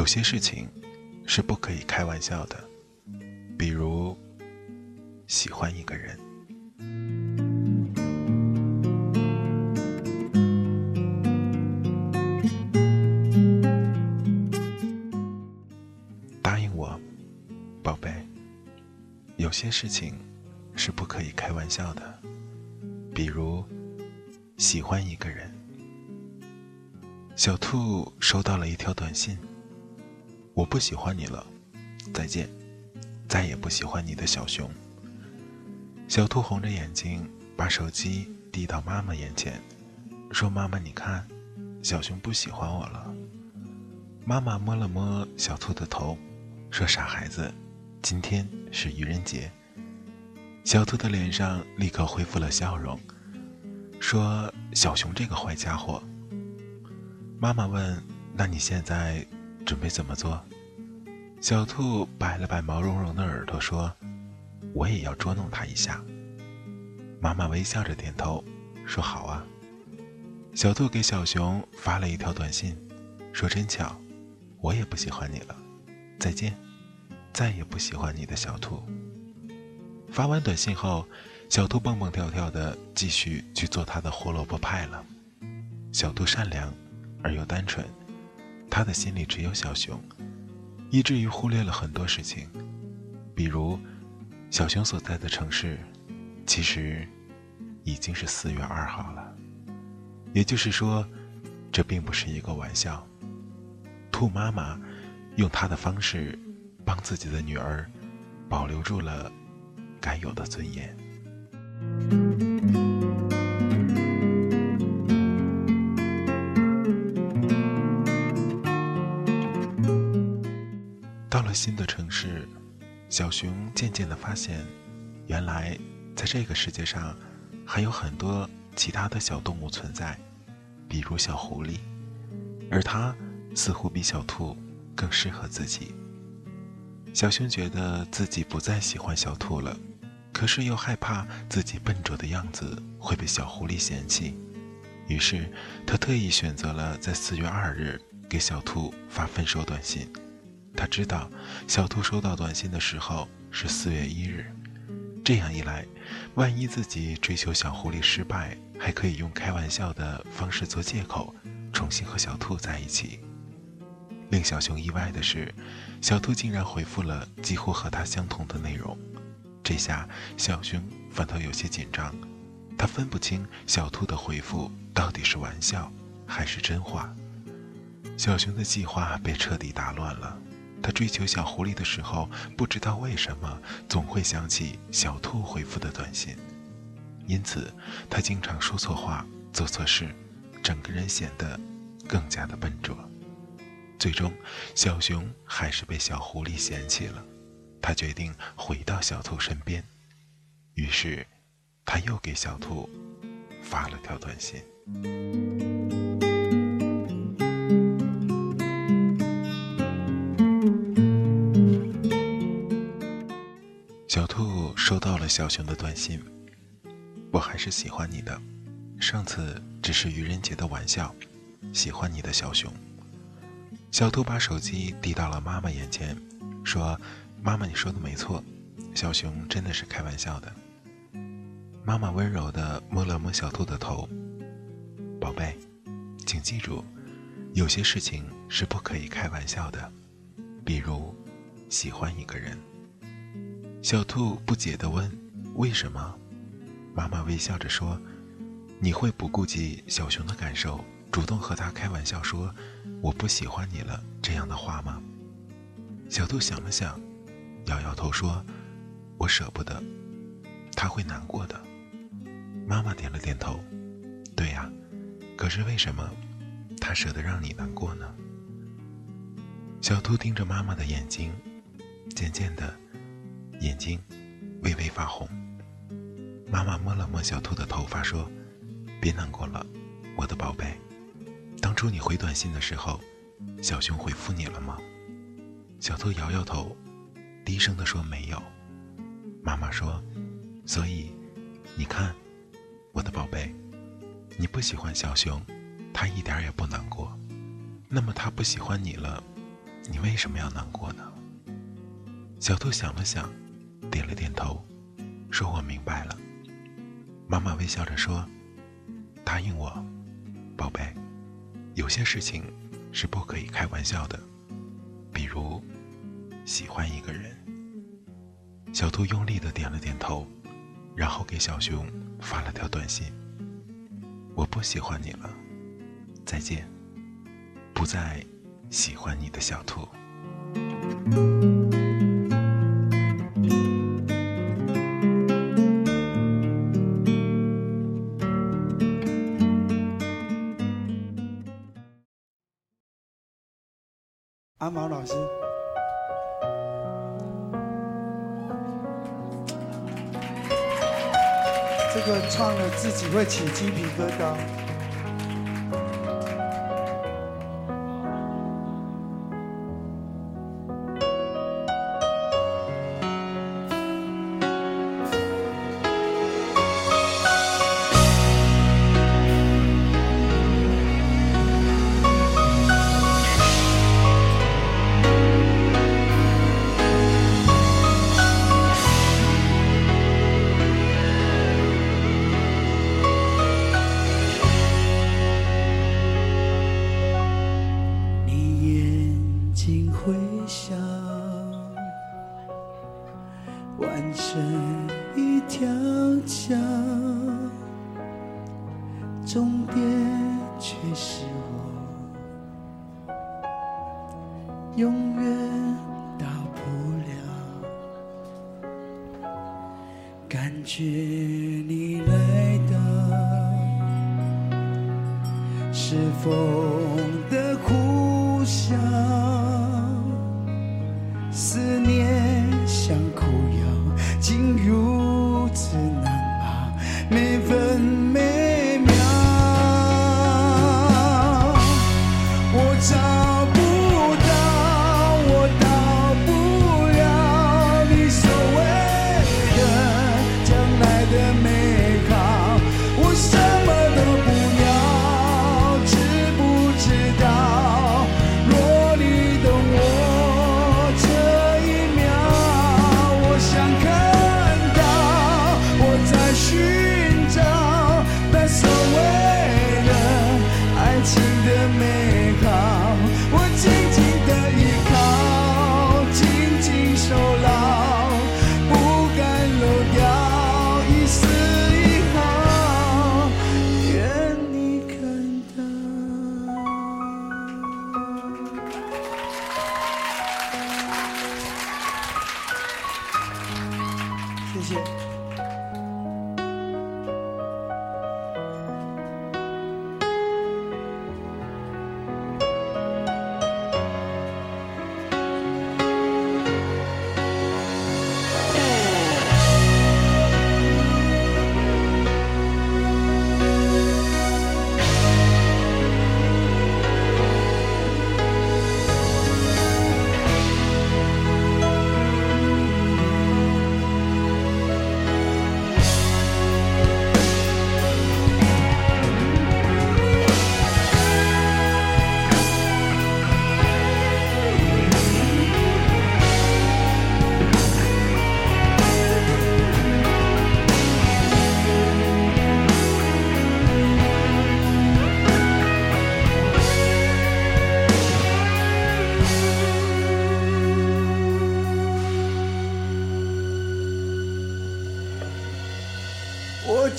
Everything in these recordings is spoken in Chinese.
有些事情是不可以开玩笑的，比如喜欢一个人。答应我，宝贝。有些事情是不可以开玩笑的，比如喜欢一个人。小兔收到了一条短信。我不喜欢你了，再见，再也不喜欢你的小熊。小兔红着眼睛把手机递到妈妈眼前，说：“妈妈，你看，小熊不喜欢我了。”妈妈摸了摸小兔的头，说：“傻孩子，今天是愚人节。”小兔的脸上立刻恢复了笑容，说：“小熊这个坏家伙。”妈妈问：“那你现在？”准备怎么做？小兔摆了摆毛茸茸的耳朵，说：“我也要捉弄它一下。”妈妈微笑着点头，说：“好啊。”小兔给小熊发了一条短信，说：“真巧，我也不喜欢你了，再见，再也不喜欢你的小兔。”发完短信后，小兔蹦蹦跳跳的继续去做它的胡萝卜派了。小兔善良而又单纯。他的心里只有小熊，以至于忽略了很多事情，比如小熊所在的城市，其实已经是四月二号了。也就是说，这并不是一个玩笑。兔妈妈用她的方式，帮自己的女儿保留住了该有的尊严。新的城市，小熊渐渐地发现，原来在这个世界上还有很多其他的小动物存在，比如小狐狸，而它似乎比小兔更适合自己。小熊觉得自己不再喜欢小兔了，可是又害怕自己笨拙的样子会被小狐狸嫌弃，于是他特意选择了在四月二日给小兔发分手短信。他知道，小兔收到短信的时候是四月一日，这样一来，万一自己追求小狐狸失败，还可以用开玩笑的方式做借口，重新和小兔在一起。令小熊意外的是，小兔竟然回复了几乎和他相同的内容，这下小熊反倒有些紧张，他分不清小兔的回复到底是玩笑还是真话。小熊的计划被彻底打乱了。他追求小狐狸的时候，不知道为什么总会想起小兔回复的短信，因此他经常说错话、做错事，整个人显得更加的笨拙。最终，小熊还是被小狐狸嫌弃了。他决定回到小兔身边，于是他又给小兔发了条短信。收到了小熊的短信，我还是喜欢你的。上次只是愚人节的玩笑，喜欢你的小熊。小兔把手机递到了妈妈眼前，说：“妈妈，你说的没错，小熊真的是开玩笑的。”妈妈温柔地摸了摸小兔的头。宝贝，请记住，有些事情是不可以开玩笑的，比如喜欢一个人。小兔不解地问：“为什么？”妈妈微笑着说：“你会不顾及小熊的感受，主动和他开玩笑说‘我不喜欢你了’这样的话吗？”小兔想了想，摇摇头说：“我舍不得，他会难过的。”妈妈点了点头：“对呀，可是为什么他舍得让你难过呢？”小兔盯着妈妈的眼睛，渐渐的。眼睛微微发红，妈妈摸了摸小兔的头发，说：“别难过了，我的宝贝。当初你回短信的时候，小熊回复你了吗？”小兔摇摇头，低声的说：“没有。”妈妈说：“所以，你看，我的宝贝，你不喜欢小熊，他一点也不难过。那么他不喜欢你了，你为什么要难过呢？”小兔想了想。点了点头，说：“我明白了。”妈妈微笑着说：“答应我，宝贝，有些事情是不可以开玩笑的，比如喜欢一个人。”小兔用力的点了点头，然后给小熊发了条短信：“我不喜欢你了，再见，不再喜欢你的小兔。”毛老师，这个唱了自己会起鸡皮疙瘩。换成一条桥终点却是我，永远到不了。感觉你来到，是风的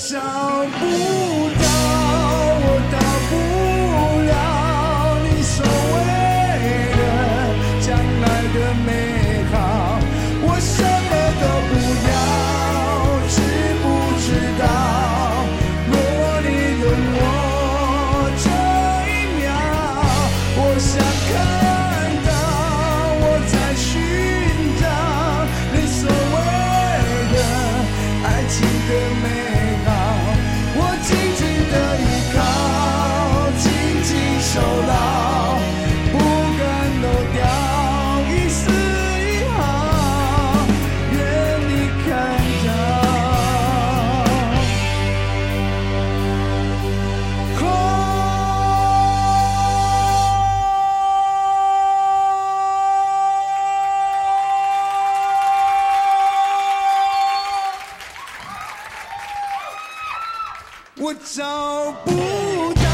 想不找不到，